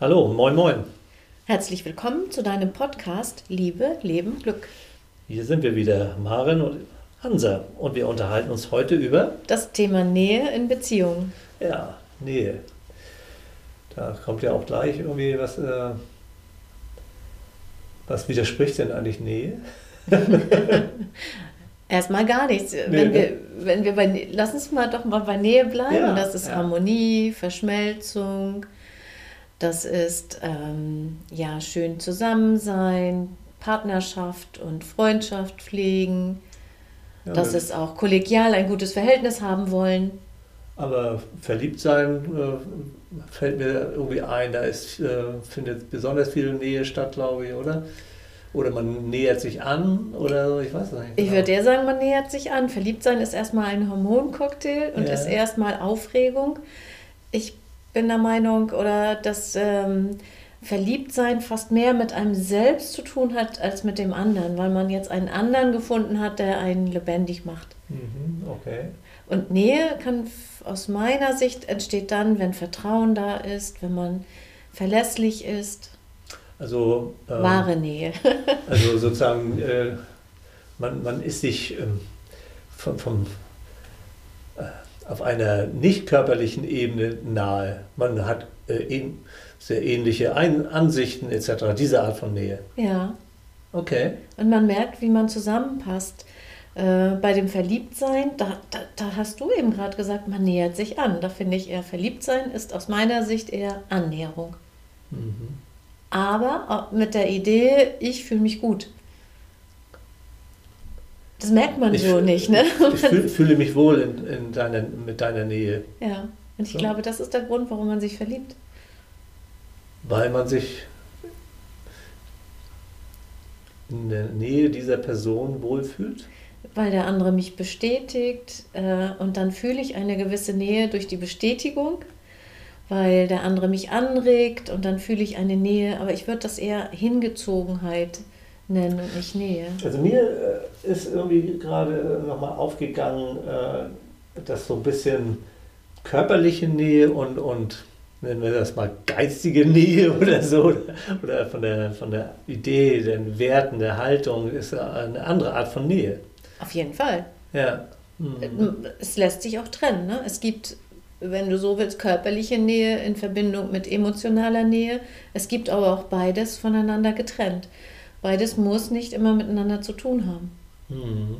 Hallo, moin, moin. Herzlich willkommen zu deinem Podcast Liebe, Leben, Glück. Hier sind wir wieder, Maren und Hansa. Und wir unterhalten uns heute über das Thema Nähe in Beziehungen. Ja, Nähe. Da kommt ja auch gleich irgendwie was. Äh, was widerspricht denn eigentlich Nähe? Erstmal gar nichts. Nee, wenn ne? wir, wenn wir bei, lass uns mal doch mal bei Nähe bleiben. Ja, das ist ja. Harmonie, Verschmelzung, das ist ähm, ja schön zusammen sein, Partnerschaft und Freundschaft pflegen. Ja, das ist auch kollegial ein gutes Verhältnis haben wollen. Aber verliebt sein äh, fällt mir irgendwie ein, da ist, äh, findet besonders viel Nähe statt, glaube ich, oder? Oder man nähert sich an oder ich weiß nicht. Ich würde eher sagen, man nähert sich an. Verliebt sein ist erstmal ein Hormoncocktail und ja. ist erstmal Aufregung. Ich bin der Meinung, oder dass ähm, Verliebtsein fast mehr mit einem selbst zu tun hat als mit dem anderen, weil man jetzt einen anderen gefunden hat, der einen lebendig macht. Mhm, okay. Und Nähe kann aus meiner Sicht entsteht dann, wenn Vertrauen da ist, wenn man verlässlich ist. Also ähm, wahre Nähe. also sozusagen, äh, man, man ist sich ähm, vom, vom auf einer nicht körperlichen Ebene nahe. Man hat äh, sehr ähnliche Ein Ansichten etc., diese Art von Nähe. Ja. Okay. Und man merkt, wie man zusammenpasst. Äh, bei dem Verliebtsein, da, da, da hast du eben gerade gesagt, man nähert sich an. Da finde ich eher, Verliebtsein ist aus meiner Sicht eher Annäherung. Mhm. Aber mit der Idee, ich fühle mich gut. Das merkt man ich so nicht, ne? Ich fühl, fühle mich wohl in, in deiner, mit deiner Nähe. Ja, und ich so. glaube, das ist der Grund, warum man sich verliebt. Weil man sich in der Nähe dieser Person wohlfühlt? Weil der andere mich bestätigt äh, und dann fühle ich eine gewisse Nähe durch die Bestätigung, weil der andere mich anregt und dann fühle ich eine Nähe, aber ich würde das eher Hingezogenheit nennen und nicht Nähe. Also mir äh, ist irgendwie gerade äh, nochmal aufgegangen, äh, dass so ein bisschen körperliche Nähe und, und nennen wir das mal geistige Nähe oder so, oder von der, von der Idee, den Werten, der Haltung, ist eine andere Art von Nähe. Auf jeden Fall. Ja. Mhm. Es lässt sich auch trennen. Ne? Es gibt, wenn du so willst, körperliche Nähe in Verbindung mit emotionaler Nähe. Es gibt aber auch beides voneinander getrennt. Beides muss nicht immer miteinander zu tun haben. Mhm.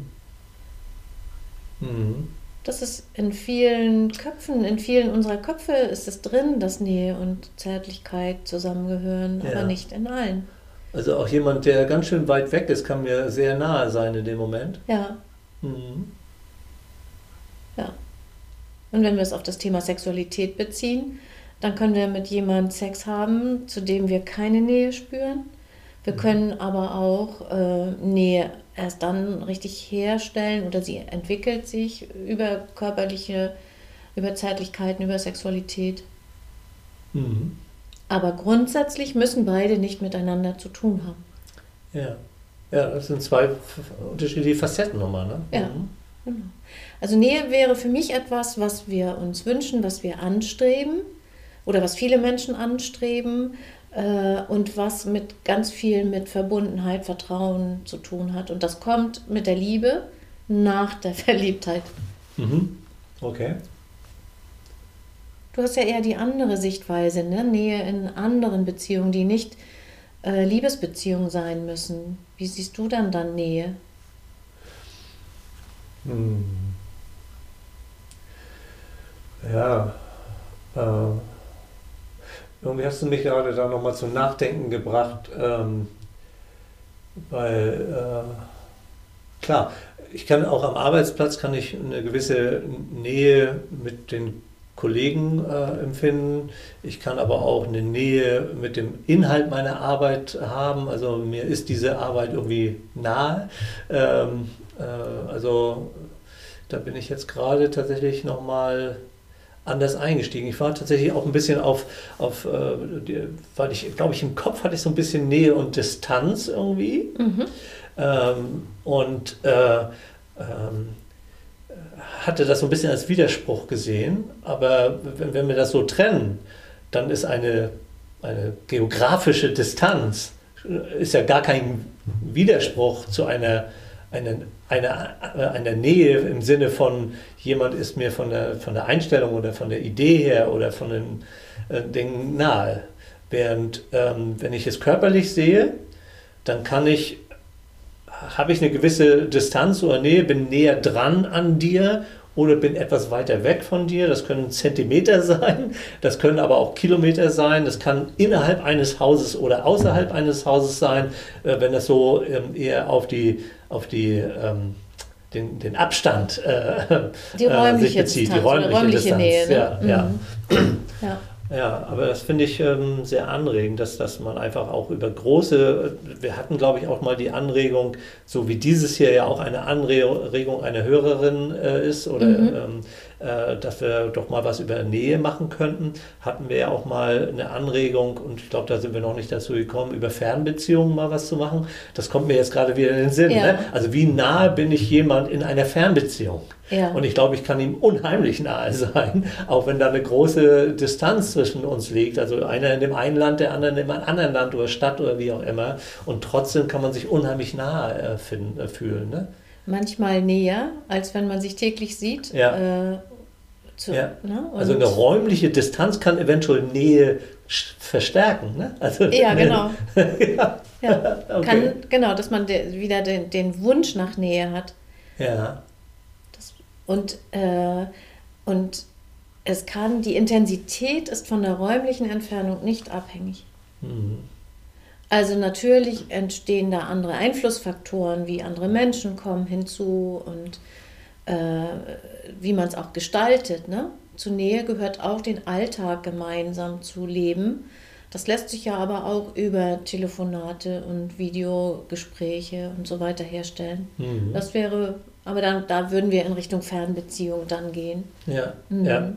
Mhm. Das ist in vielen Köpfen, in vielen unserer Köpfe ist es drin, dass Nähe und Zärtlichkeit zusammengehören, ja. aber nicht in allen. Also auch jemand, der ganz schön weit weg ist, kann mir sehr nahe sein in dem Moment. Ja. Mhm. Ja. Und wenn wir es auf das Thema Sexualität beziehen, dann können wir mit jemandem Sex haben, zu dem wir keine Nähe spüren wir können aber auch äh, Nähe erst dann richtig herstellen oder sie entwickelt sich über körperliche, über Zärtlichkeiten, über Sexualität. Mhm. Aber grundsätzlich müssen beide nicht miteinander zu tun haben. Ja, ja das sind zwei unterschiedliche Facetten nochmal. Ne? Ja, mhm. genau. Also Nähe wäre für mich etwas, was wir uns wünschen, was wir anstreben oder was viele Menschen anstreben, äh, und was mit ganz viel mit Verbundenheit, Vertrauen zu tun hat. Und das kommt mit der Liebe nach der Verliebtheit. Mhm. Okay. Du hast ja eher die andere Sichtweise, ne? Nähe in anderen Beziehungen, die nicht äh, Liebesbeziehungen sein müssen. Wie siehst du dann dann Nähe? Hm. Ja, äh, irgendwie hast du mich gerade da nochmal zum Nachdenken gebracht, ähm, weil äh, klar, ich kann auch am Arbeitsplatz kann ich eine gewisse Nähe mit den Kollegen äh, empfinden. Ich kann aber auch eine Nähe mit dem Inhalt meiner Arbeit haben. Also mir ist diese Arbeit irgendwie nahe. Ähm, äh, also da bin ich jetzt gerade tatsächlich nochmal anders eingestiegen. Ich war tatsächlich auch ein bisschen auf, auf äh, weil ich, glaube ich, im Kopf hatte ich so ein bisschen Nähe und Distanz irgendwie. Mhm. Ähm, und äh, ähm, hatte das so ein bisschen als Widerspruch gesehen. Aber wenn, wenn wir das so trennen, dann ist eine eine geografische Distanz ist ja gar kein Widerspruch zu einer, einer, einer, einer Nähe im Sinne von, jemand ist mir von der, von der Einstellung oder von der Idee her oder von den äh, Dingen nahe. Während, ähm, wenn ich es körperlich sehe, dann kann ich, habe ich eine gewisse Distanz oder Nähe, bin näher dran an dir oder bin etwas weiter weg von dir. Das können Zentimeter sein, das können aber auch Kilometer sein, das kann innerhalb eines Hauses oder außerhalb eines Hauses sein, äh, wenn das so ähm, eher auf die, auf die ähm, den, den Abstand äh, die räumliche äh, sich bezieht, Distanz, die räumliche, räumliche Distanz. Nähe. Ne? Ja, mhm. ja. ja. Ja, aber das finde ich ähm, sehr anregend, dass, dass man einfach auch über große, wir hatten glaube ich auch mal die Anregung, so wie dieses hier ja auch eine Anregung einer Hörerin äh, ist oder mhm. ähm, äh, dass wir doch mal was über Nähe machen könnten, hatten wir ja auch mal eine Anregung und ich glaube, da sind wir noch nicht dazu gekommen, über Fernbeziehungen mal was zu machen. Das kommt mir jetzt gerade wieder in den Sinn. Ja. Ne? Also wie nahe bin ich jemand in einer Fernbeziehung? Ja. Und ich glaube, ich kann ihm unheimlich nahe sein, auch wenn da eine große Distanz zwischen uns liegt. Also einer in dem einen Land, der andere in einem anderen Land oder Stadt oder wie auch immer. Und trotzdem kann man sich unheimlich nahe äh, finden, äh, fühlen. Ne? Manchmal näher, als wenn man sich täglich sieht. Ja. Äh, zu, Ja. ne? Also eine räumliche Distanz kann eventuell Nähe verstärken. Ne? Also, Ja, genau. ja, Ja. okay. Kann, genau, dass man de, wieder den, den Wunsch nach Nähe hat. ja. Und, äh, und es kann, die Intensität ist von der räumlichen Entfernung nicht abhängig. Mhm. Also natürlich entstehen da andere Einflussfaktoren, wie andere Menschen kommen hinzu und wie man es auch gestaltet. Ne? Zur Nähe gehört auch den Alltag gemeinsam zu leben. Das lässt sich ja aber auch über Telefonate und Videogespräche und so weiter herstellen. Mhm. Das wäre, aber dann, da würden wir in Richtung Fernbeziehung dann gehen. ja. Mhm. ja.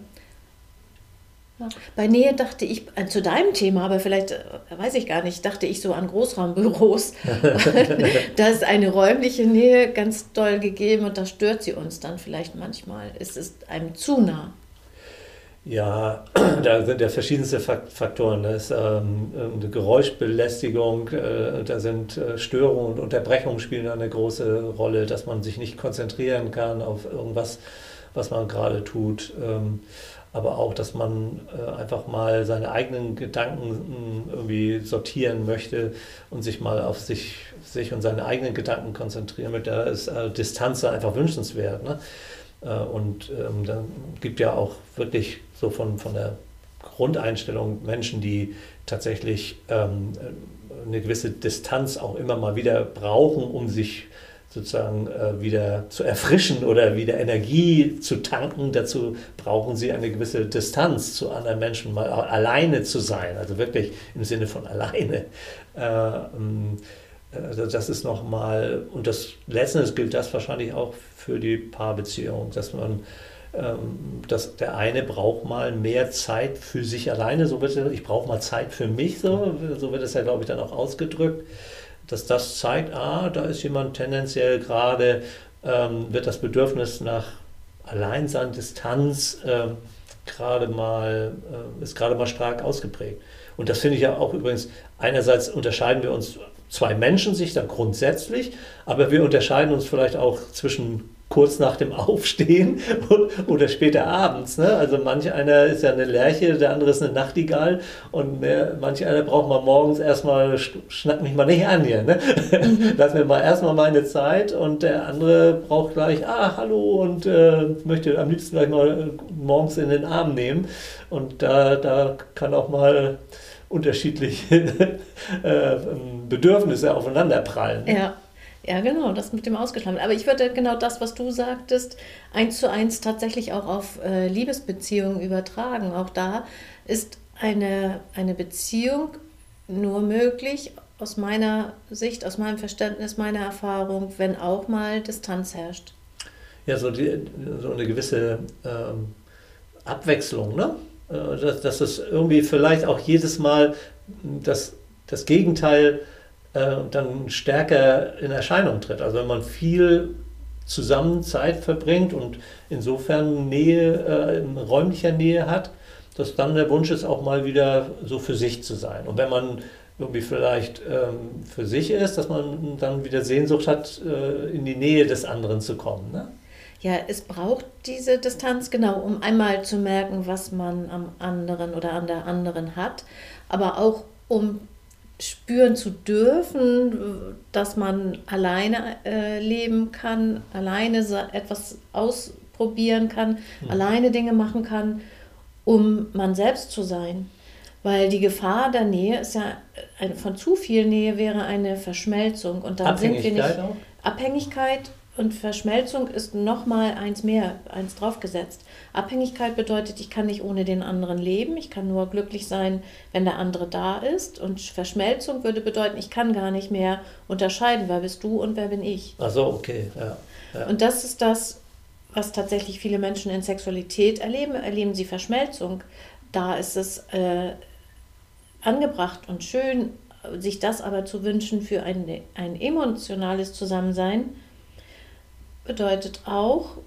Bei Nähe dachte ich, äh, zu deinem Thema, aber vielleicht, äh, weiß ich gar nicht, dachte ich so an Großraumbüros. da ist eine räumliche Nähe ganz doll gegeben und da stört sie uns dann vielleicht manchmal. Es ist einem zu nah. Ja, da sind ja verschiedenste Fak- Faktoren. Da ist ähm, eine Geräuschbelästigung, äh, da sind äh, Störungen und Unterbrechungen spielen eine große Rolle, dass man sich nicht konzentrieren kann auf irgendwas, was man gerade tut. Ähm, aber auch, dass man äh, einfach mal seine eigenen Gedanken mh, irgendwie sortieren möchte und sich mal auf sich, sich und seine eigenen Gedanken konzentrieren möchte. Da ist äh, Distanz einfach wünschenswert. Ne? Äh, Und ähm, dann gibt ja auch wirklich so von, von der Grundeinstellung Menschen, die tatsächlich ähm, eine gewisse Distanz auch immer mal wieder brauchen, um sich sozusagen äh, wieder zu erfrischen oder wieder Energie zu tanken. Dazu brauchen sie eine gewisse Distanz zu anderen Menschen, mal alleine zu sein, also wirklich im Sinne von alleine. Äh, also das ist nochmal, und das letztendlich gilt das wahrscheinlich auch für die Paarbeziehung, dass man, ähm, dass der eine braucht mal mehr Zeit für sich alleine, so wird es, ich brauche mal Zeit für mich, so, so wird es ja, glaube ich, dann auch ausgedrückt, dass das zeigt, ah, da ist jemand tendenziell gerade, ähm, wird das Bedürfnis nach Alleinsein, Distanz ähm, gerade mal, äh, ist gerade mal stark ausgeprägt. Und das finde ich ja auch übrigens, einerseits unterscheiden wir uns zwei Menschen sich da grundsätzlich, aber wir unterscheiden uns vielleicht auch zwischen kurz nach dem Aufstehen oder später abends. Ne? Also manch einer ist ja eine Lerche, der andere ist eine Nachtigall und ne, manch einer braucht mal morgens erstmal, sch- schnack mich mal nicht an hier. Ne? Lass mir mal erstmal meine Zeit und der andere braucht gleich, ah, hallo und äh, möchte am liebsten gleich mal äh, morgens in den Arm nehmen. Und da, da kann auch mal unterschiedliche äh, Bedürfnisse aufeinanderprallen. Ja. Ja, genau, das mit dem Ausgeschlafen. Aber ich würde genau das, was du sagtest, eins zu eins tatsächlich auch auf äh, Liebesbeziehungen übertragen. Auch da ist eine, eine Beziehung nur möglich, aus meiner Sicht, aus meinem Verständnis, meiner Erfahrung, wenn auch mal Distanz herrscht. Ja, so, die, so eine gewisse ähm, Abwechslung, ne? Äh, Dass, dass es irgendwie vielleicht auch jedes Mal das, das Gegenteil äh, dann stärker in Erscheinung tritt. Also wenn man viel zusammen Zeit verbringt und insofern Nähe, äh, in räumlicher Nähe hat, dass dann der Wunsch ist, auch mal wieder so für sich zu sein. Und wenn man irgendwie vielleicht ähm, für sich ist, dass man dann wieder Sehnsucht hat, äh, in die Nähe des anderen zu kommen. Ne? Ja, es braucht diese Distanz, genau, um einmal zu merken, was man am anderen oder an der anderen hat, aber auch um spüren zu dürfen, dass man alleine äh, leben kann, alleine etwas ausprobieren kann, mhm. alleine Dinge machen kann, um man selbst zu sein. Weil die Gefahr der Nähe ist ja, von zu viel Nähe wäre eine Verschmelzung und dann sind wir nicht. Auch? Abhängigkeit und Verschmelzung ist nochmal eins mehr, eins draufgesetzt. Abhängigkeit bedeutet, ich kann nicht ohne den anderen leben, ich kann nur glücklich sein, wenn der andere da ist. Und Verschmelzung würde bedeuten, ich kann gar nicht mehr unterscheiden, wer bist du und wer bin ich. Ach so, okay, ja. ja. Und das ist das, was tatsächlich viele Menschen in Sexualität erleben. Erleben sie Verschmelzung. Da ist es äh, angebracht und schön, sich das aber zu wünschen für ein, ein emotionales Zusammensein bedeutet auch,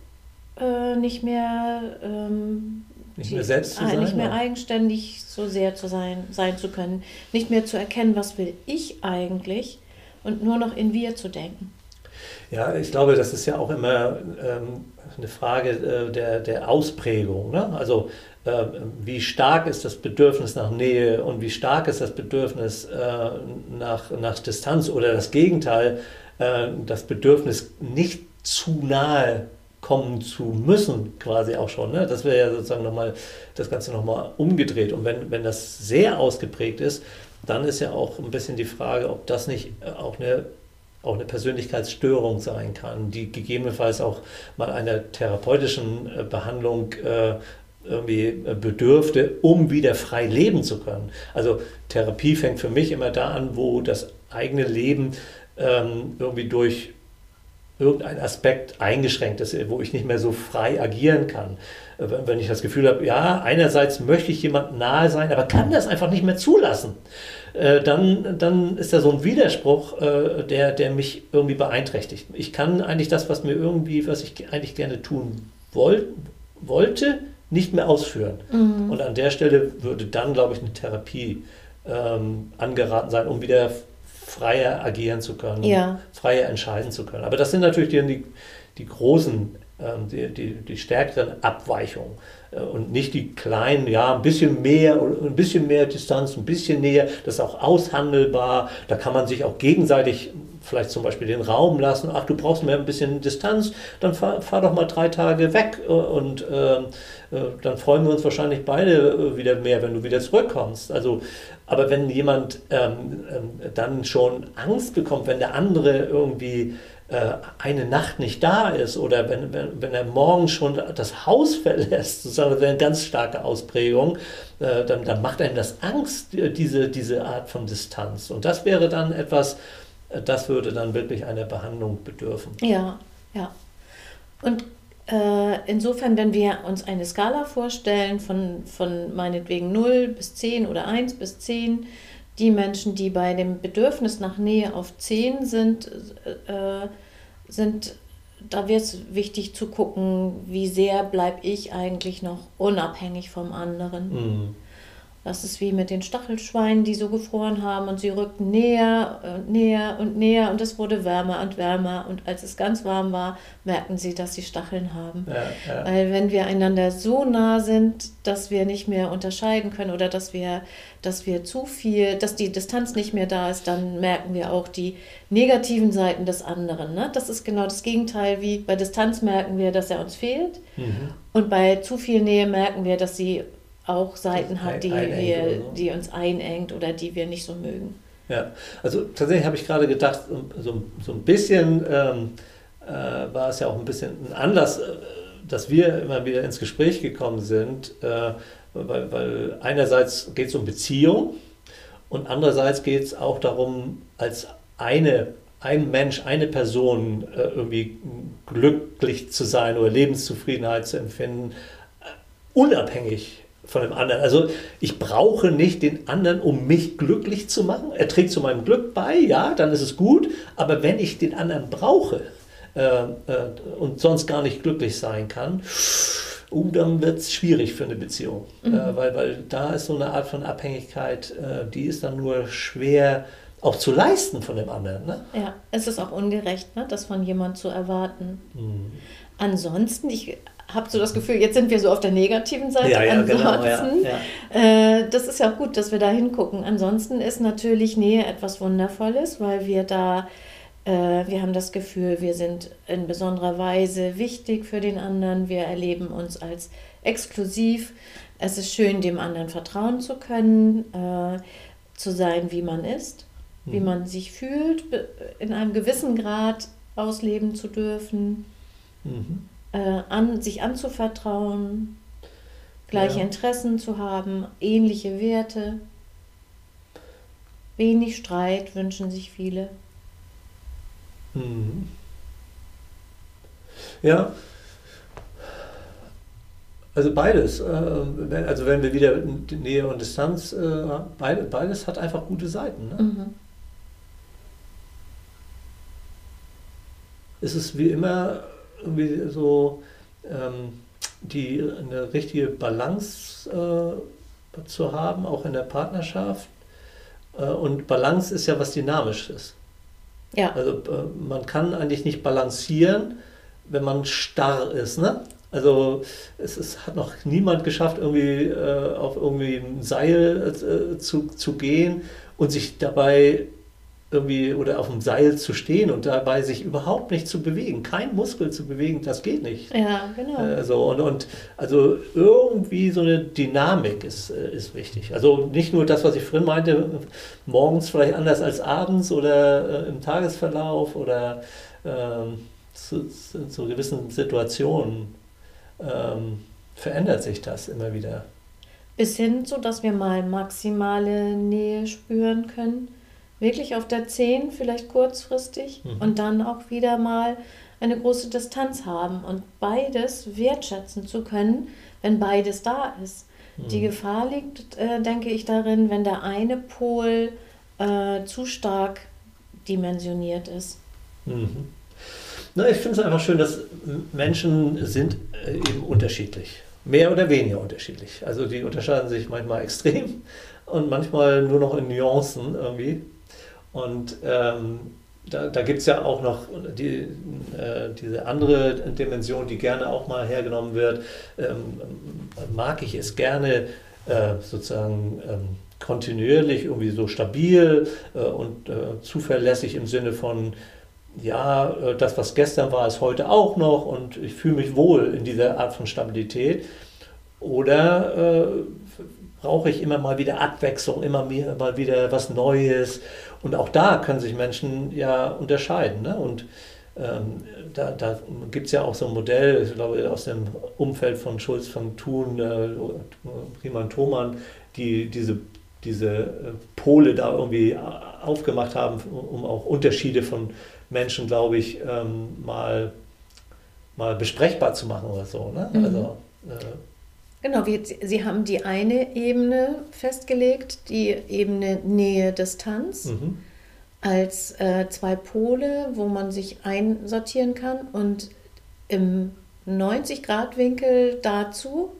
äh, nicht mehr, ähm, nicht mehr selbst zu sein, nicht mehr eigenständig so sehr zu sein, sein zu können, nicht mehr zu erkennen, was will ich eigentlich und nur noch in wir zu denken. Ja, ich glaube, das ist ja auch immer ähm, eine Frage äh, der, der Ausprägung. Ne? Also äh, wie stark ist das Bedürfnis nach Nähe und wie stark ist das Bedürfnis äh, nach, nach Distanz oder das Gegenteil, äh, das Bedürfnis nicht zu nahe kommen zu müssen, quasi auch schon. Ne? Das wäre ja sozusagen nochmal das Ganze nochmal umgedreht. Und wenn, wenn das sehr ausgeprägt ist, dann ist ja auch ein bisschen die Frage, ob das nicht äh, auch eine, auch eine Persönlichkeitsstörung sein kann, die gegebenenfalls auch mal einer therapeutischen äh, Behandlung äh, irgendwie bedürfte, um wieder frei leben zu können. Also Therapie fängt für mich immer da an, wo das eigene Leben ähm, irgendwie durch irgendein Aspekt eingeschränkt ist, wo ich nicht mehr so frei agieren kann. Wenn ich das Gefühl habe, ja, einerseits möchte ich jemand nahe sein, aber kann das einfach nicht mehr zulassen, äh, dann, dann ist da so ein Widerspruch, äh, der, der mich irgendwie beeinträchtigt. Ich kann eigentlich das, was mir irgendwie, was ich eigentlich gerne tun wollt, wollte, nicht mehr ausführen. Mhm. Und an der Stelle würde dann, glaube ich, eine Therapie ähm, angeraten sein, um wieder freier agieren zu können, ja. freier entscheiden zu können. Aber das sind natürlich die, die großen, ähm, die, die, die stärkeren Abweichungen und nicht die kleinen, ja, ein bisschen mehr, ein bisschen mehr Distanz, ein bisschen näher, das ist auch aushandelbar, da kann man sich auch gegenseitig vielleicht zum Beispiel den Raum lassen, ach, du brauchst mehr ein bisschen Distanz, dann fahr, fahr doch mal drei Tage weg. Äh, und äh, äh, dann freuen wir uns wahrscheinlich beide wieder mehr, wenn du wieder zurückkommst. Also aber wenn jemand ähm, ähm, dann schon Angst bekommt, wenn der andere irgendwie äh, eine Nacht nicht da ist oder wenn, wenn, wenn er morgen schon das Haus verlässt, sozusagen, das wäre eine ganz starke Ausprägung, äh, dann, dann macht einem das Angst, diese, diese Art von Distanz. Und das wäre dann etwas, äh, das würde dann wirklich einer Behandlung bedürfen. Ja, ja. Und äh, insofern, wenn wir uns eine Skala vorstellen von, von meinetwegen 0 bis 10 oder 1 bis 10, die Menschen, die bei dem Bedürfnis nach Nähe auf 10 sind, äh, sind da wird es wichtig zu gucken, wie sehr bleibe ich eigentlich noch unabhängig vom anderen. Mhm. Das ist wie mit den Stachelschweinen, die so gefroren haben und sie rückten näher und näher und näher und es wurde wärmer und wärmer und als es ganz warm war, merkten sie, dass sie Stacheln haben. Ja, ja. Weil wenn wir einander so nah sind, dass wir nicht mehr unterscheiden können oder dass wir, dass wir zu viel, dass die Distanz nicht mehr da ist, dann merken wir auch die negativen Seiten des anderen. Ne? Das ist genau das Gegenteil, wie bei Distanz merken wir, dass er uns fehlt mhm. und bei zu viel Nähe merken wir, dass sie auch Seiten hat, die, wir, so. die uns einengt oder die wir nicht so mögen. Ja, also tatsächlich habe ich gerade gedacht, so, so ein bisschen ähm, äh, war es ja auch ein bisschen ein Anlass, äh, dass wir immer wieder ins Gespräch gekommen sind, äh, weil, weil einerseits geht es um Beziehung und andererseits geht es auch darum, als eine ein Mensch, eine Person äh, irgendwie glücklich zu sein oder Lebenszufriedenheit zu empfinden, äh, unabhängig von dem anderen. Also ich brauche nicht den anderen, um mich glücklich zu machen. Er trägt zu meinem Glück bei, ja, dann ist es gut. Aber wenn ich den anderen brauche äh, äh, und sonst gar nicht glücklich sein kann, uh, dann wird es schwierig für eine Beziehung. Mhm. Äh, weil, weil da ist so eine Art von Abhängigkeit, äh, die ist dann nur schwer auch zu leisten von dem anderen. Ne? Ja, es ist auch ungerecht, ne, das von jemandem zu erwarten. Mhm. Ansonsten, ich habe so das Gefühl, jetzt sind wir so auf der negativen Seite. Ja, ja, Ansonsten, genau, ja, äh, das ist ja auch gut, dass wir da hingucken. Ansonsten ist natürlich Nähe etwas Wundervolles, weil wir da, äh, wir haben das Gefühl, wir sind in besonderer Weise wichtig für den anderen. Wir erleben uns als exklusiv. Es ist schön, dem anderen vertrauen zu können, äh, zu sein, wie man ist, mhm. wie man sich fühlt, in einem gewissen Grad ausleben zu dürfen. Mhm äh, an, sich anzuvertrauen, gleiche ja. Interessen zu haben, ähnliche Werte. Wenig Streit wünschen sich viele. Mhm. Ja, also beides. Äh, also wenn wir wieder Nähe und Distanz, äh, beides hat einfach gute Seiten. Ne? Mhm. Es ist wie immer irgendwie so ähm, die, eine richtige Balance äh, zu haben, auch in der Partnerschaft. Äh, und Balance ist ja was Dynamisches. Ja. Also äh, man kann eigentlich nicht balancieren, wenn man starr ist. Ne? Also es, es hat noch niemand geschafft, irgendwie äh, auf irgendwie ein Seil äh, zu, zu gehen und sich dabei irgendwie oder auf dem Seil zu stehen und dabei sich überhaupt nicht zu bewegen, kein Muskel zu bewegen, das geht nicht. Ja, genau. Also, und, und also irgendwie so eine Dynamik ist, äh, ist wichtig. Also nicht nur das, was ich vorhin meinte, morgens vielleicht anders als abends oder äh, im Tagesverlauf oder ähm, zu, zu, zu, gewissen Situationen ähm, verändert sich das immer wieder. Bis hin, so dass wir mal maximale Nähe spüren können wirklich auf der 10 vielleicht kurzfristig mhm. und dann auch wieder mal eine große Distanz haben und beides wertschätzen zu können, wenn beides da ist. Mhm. Die Gefahr liegt, äh, denke ich, darin, wenn der eine Pol äh, zu stark dimensioniert ist. Mhm. Na, ich finde es einfach schön, dass Menschen sind äh, eben unterschiedlich. Mehr oder weniger unterschiedlich. Also die unterscheiden sich manchmal extrem und manchmal nur noch in Nuancen irgendwie. Und ähm, da, da gibt es ja auch noch die, äh, diese andere Dimension, die gerne auch mal hergenommen wird. Ähm, mag ich es gerne äh, sozusagen ähm, kontinuierlich, irgendwie so stabil äh, und äh, zuverlässig im Sinne von, ja, äh, das, was gestern war, ist heute auch noch und ich fühle mich wohl in dieser Art von Stabilität. Oder äh, brauche ich immer mal wieder Abwechslung, immer mehr, mal wieder was Neues. Und auch da können sich Menschen ja unterscheiden. Ne? Und ähm, da, da gibt es ja auch so ein Modell, ich glaube, aus dem Umfeld von Schulz von Thun, äh, Riemann Thomann, die diese, diese äh, Pole da irgendwie aufgemacht haben, um auch Unterschiede von Menschen, glaube ich, ähm, mal, mal besprechbar zu machen oder so. Ne? Mhm. Also, äh, Genau, wie, Sie haben die eine Ebene festgelegt, die Ebene Nähe-Distanz, mhm. als äh, zwei Pole, wo man sich einsortieren kann und im 90-Grad-Winkel dazu,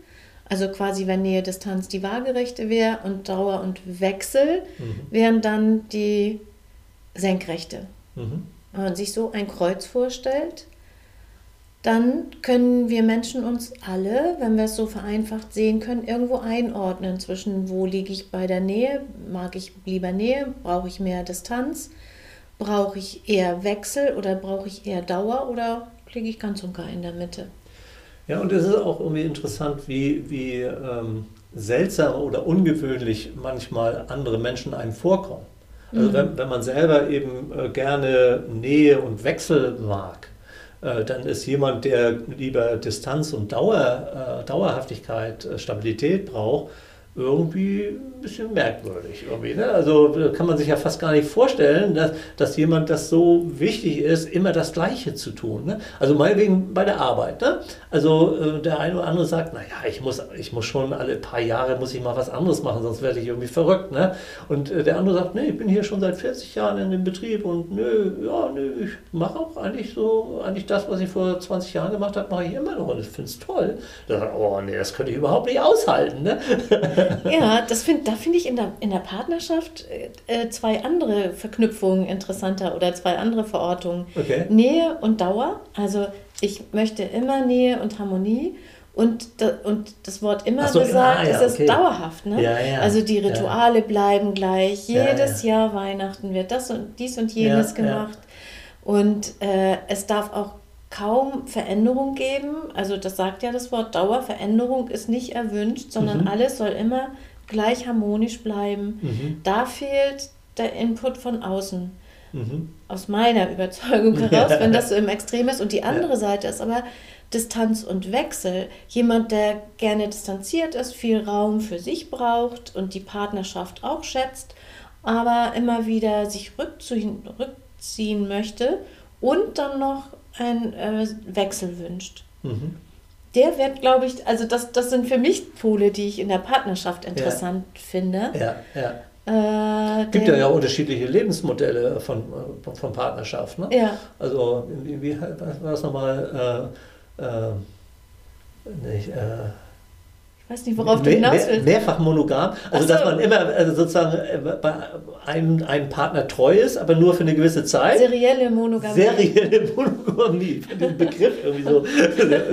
also quasi wenn Nähe-Distanz die waagerechte wäre und Dauer und Wechsel, mhm. wären dann die senkrechte. Mhm. Wenn man sich so ein Kreuz vorstellt, dann können wir Menschen uns alle, wenn wir es so vereinfacht sehen können, irgendwo einordnen zwischen, wo liege ich bei der Nähe, mag ich lieber Nähe, brauche ich mehr Distanz, brauche ich eher Wechsel oder brauche ich eher Dauer oder liege ich ganz und gar in der Mitte. Ja, und es ist auch irgendwie interessant, wie, wie ähm, seltsam oder ungewöhnlich manchmal andere Menschen einem vorkommen. Also mhm. wenn, wenn man selber eben äh, gerne Nähe und Wechsel mag, dann ist jemand, der lieber Distanz und Dauer, äh, Dauerhaftigkeit, äh, Stabilität braucht, irgendwie ein bisschen merkwürdig. Irgendwie, ne? Also kann man sich ja fast gar nicht vorstellen, dass, dass jemand das so wichtig ist, immer das Gleiche zu tun. Ne? Also meinetwegen bei der Arbeit. Ne? Also äh, der eine oder andere sagt, naja, ich muss, ich muss schon alle paar Jahre muss ich mal was anderes machen, sonst werde ich irgendwie verrückt. Ne? Und äh, der andere sagt, nee, ich bin hier schon seit 40 Jahren in dem Betrieb und nö, ja, nö, ich mache auch eigentlich so, eigentlich das, was ich vor 20 Jahren gemacht habe, mache ich immer noch und ich finde es toll. Da sagt, oh nee, das könnte ich überhaupt nicht aushalten. Ne? ja, das find, da finde ich in der, in der Partnerschaft äh, zwei andere Verknüpfungen interessanter oder zwei andere Verortungen. Okay. Nähe und Dauer. Also ich möchte immer Nähe und Harmonie. Und, und das Wort immer so, gesagt, ah, ja, ist okay. dauerhaft. Ne? Ja, ja, also die Rituale bleiben gleich. Jedes Jahr Weihnachten wird das und dies und jenes gemacht. Und äh, es darf auch kaum Veränderung geben. Also das sagt ja das Wort Dauer. Veränderung ist nicht erwünscht, sondern mhm. alles soll immer gleich harmonisch bleiben. Mhm. Da fehlt der Input von außen. Mhm. Aus meiner Überzeugung heraus, wenn das so im Extrem ist. Und die andere ja. Seite ist aber Distanz und Wechsel. Jemand, der gerne distanziert ist, viel Raum für sich braucht und die Partnerschaft auch schätzt, aber immer wieder sich rückziehen, rückziehen möchte und dann noch einen äh, Wechsel wünscht. Mhm. Der wird, glaube ich, also das, das sind für mich Pole, die ich in der Partnerschaft interessant ja. finde. Ja, ja. Es äh, gibt ja, ja unterschiedliche Lebensmodelle von, äh, von Partnerschaft. Ne? Ja. Also, wie, wie war das nochmal? Äh, äh, nicht, äh, weiß nicht, worauf du hinaus willst. Mehr, mehrfach monogam. Also, so. dass man immer also sozusagen äh, bei einem, einem Partner treu ist, aber nur für eine gewisse Zeit. Serielle Monogamie. Serielle Monogamie. Den Begriff irgendwie so,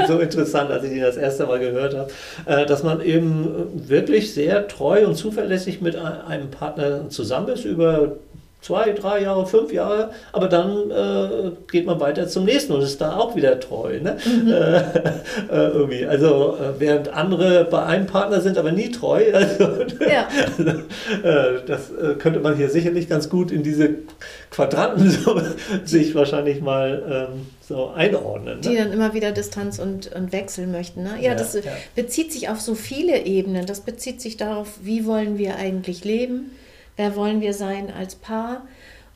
so interessant, als ich ihn das erste Mal gehört habe. Äh, dass man eben wirklich sehr treu und zuverlässig mit einem Partner zusammen ist über zwei, drei Jahre, fünf Jahre, aber dann äh, geht man weiter zum nächsten und ist da auch wieder treu. Ne? Mhm. Äh, äh, irgendwie. Also äh, während andere bei einem Partner sind, aber nie treu. Also, ja. also, äh, das äh, könnte man hier sicherlich ganz gut in diese Quadranten so, sich wahrscheinlich mal ähm, so einordnen. Ne? Die dann immer wieder Distanz und, und wechseln möchten. Ne? Ja, ja das ja. bezieht sich auf so viele Ebenen. Das bezieht sich darauf, wie wollen wir eigentlich leben wer wollen wir sein als Paar.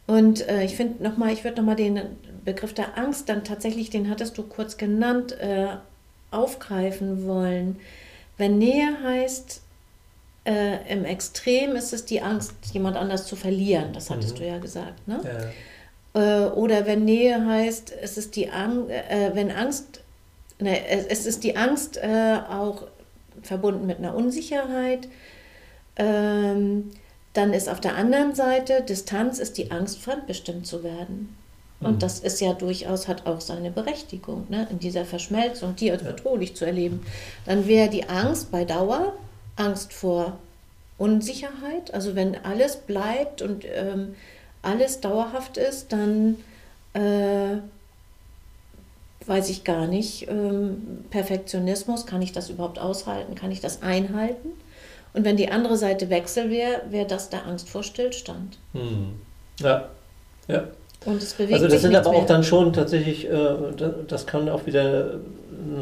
Und äh, ich finde nochmal, ich würde nochmal den Begriff der Angst dann tatsächlich, den hattest du kurz genannt, äh, aufgreifen wollen. Wenn Nähe heißt, äh, im Extrem ist es die Angst, jemand anders zu verlieren, das hattest mhm. du ja gesagt. Ne? Ja. Äh, oder wenn Nähe heißt, es ist die Angst, äh, wenn Angst, ne, es ist die Angst äh, auch verbunden mit einer Unsicherheit. Ähm, dann ist auf der anderen Seite Distanz ist die Angst, fremdbestimmt zu werden. Und mhm. das ist ja durchaus, hat auch seine Berechtigung, ne? in dieser Verschmelzung, die als bedrohlich zu erleben. Dann wäre die Angst bei Dauer, Angst vor Unsicherheit. Also wenn alles bleibt und ähm, alles dauerhaft ist, dann äh, weiß ich gar nicht, ähm, Perfektionismus, kann ich das überhaupt aushalten, kann ich das einhalten? Und wenn die andere Seite Wechsel wäre, wäre das der Angst vor Stillstand. Hm. Ja, ja. Und es bewegt Also das sich sind aber mehr. auch dann schon tatsächlich, äh, das kann auch wieder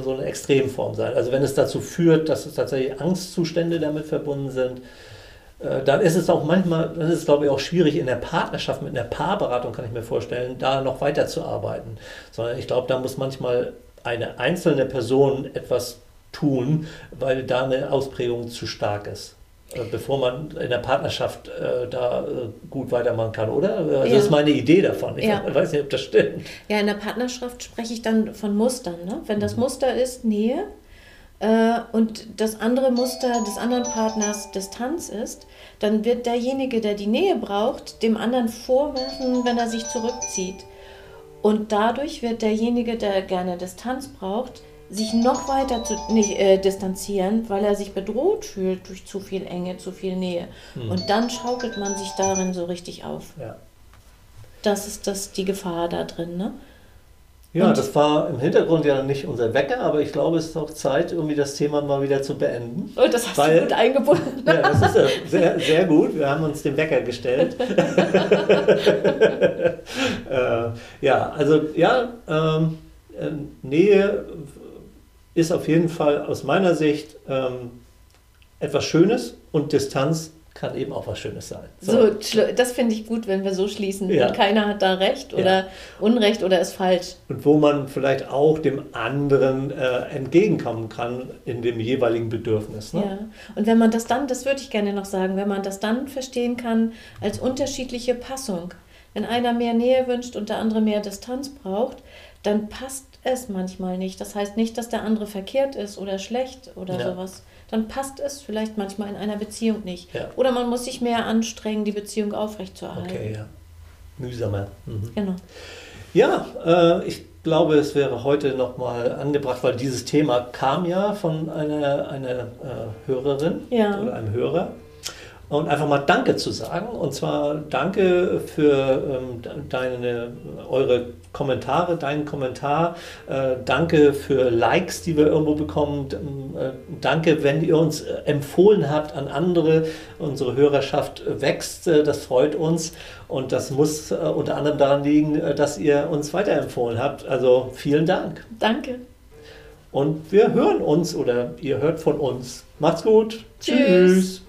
so eine Extremform sein. Also wenn es dazu führt, dass es tatsächlich Angstzustände damit verbunden sind, äh, dann ist es auch manchmal, dann ist es glaube ich auch schwierig in der Partnerschaft, mit einer Paarberatung kann ich mir vorstellen, da noch weiterzuarbeiten. Sondern ich glaube, da muss manchmal eine einzelne Person etwas tun, weil da eine Ausprägung zu stark ist. Äh, bevor man in der Partnerschaft äh, da äh, gut weitermachen kann, oder? Also ja. Das ist meine Idee davon. Ich ja. weiß nicht, ob das stimmt. Ja, in der Partnerschaft spreche ich dann von Mustern. Ne? Wenn das mhm. Muster ist Nähe äh, und das andere Muster des anderen Partners Distanz ist, dann wird derjenige, der die Nähe braucht, dem anderen vorwerfen, wenn er sich zurückzieht. Und dadurch wird derjenige, der gerne Distanz braucht, sich noch weiter zu, nicht, äh, distanzieren, weil er sich bedroht fühlt durch zu viel Enge, zu viel Nähe. Hm. Und dann schaukelt man sich darin so richtig auf. Ja. Das ist das, die Gefahr da drin. Ne? Ja, Und das war im Hintergrund ja nicht unser Wecker, aber ich glaube, es ist auch Zeit, irgendwie das Thema mal wieder zu beenden. Oh, das hast weil, du gut eingebunden. ja, das ist ja sehr, sehr gut. Wir haben uns den Wecker gestellt. äh, ja, also ja, ähm, äh, Nähe ist auf jeden Fall aus meiner Sicht ähm, etwas Schönes und Distanz kann eben auch was Schönes sein. So, so das finde ich gut, wenn wir so schließen. Ja. Und keiner hat da Recht oder ja. Unrecht oder ist falsch. Und wo man vielleicht auch dem anderen äh, entgegenkommen kann in dem jeweiligen Bedürfnis. Ne? Ja. Und wenn man das dann, das würde ich gerne noch sagen, wenn man das dann verstehen kann als unterschiedliche Passung. Wenn einer mehr Nähe wünscht und der andere mehr Distanz braucht, dann passt es manchmal nicht. Das heißt nicht, dass der andere verkehrt ist oder schlecht oder ja. sowas dann passt es vielleicht manchmal in einer Beziehung nicht. Ja. Oder man muss sich mehr anstrengen, die Beziehung aufrechtzuerhalten. Okay, ja. Mühsamer. Mhm. Genau. Ja, äh, ich glaube, es wäre heute nochmal angebracht, weil dieses Thema kam ja von einer, einer äh, Hörerin ja. oder einem Hörer und einfach mal Danke zu sagen. Und zwar Danke für ähm, deine, eure Kommentare, deinen Kommentar. Äh, danke für Likes, die wir irgendwo bekommen. Äh, danke, wenn ihr uns äh, empfohlen habt an andere. Unsere Hörerschaft wächst. Äh, das freut uns. Und das muss äh, unter anderem daran liegen, äh, dass ihr uns weiterempfohlen habt. Also vielen Dank. Danke. Und wir hören uns oder ihr hört von uns. Macht's gut. Tschüss. Tschüss.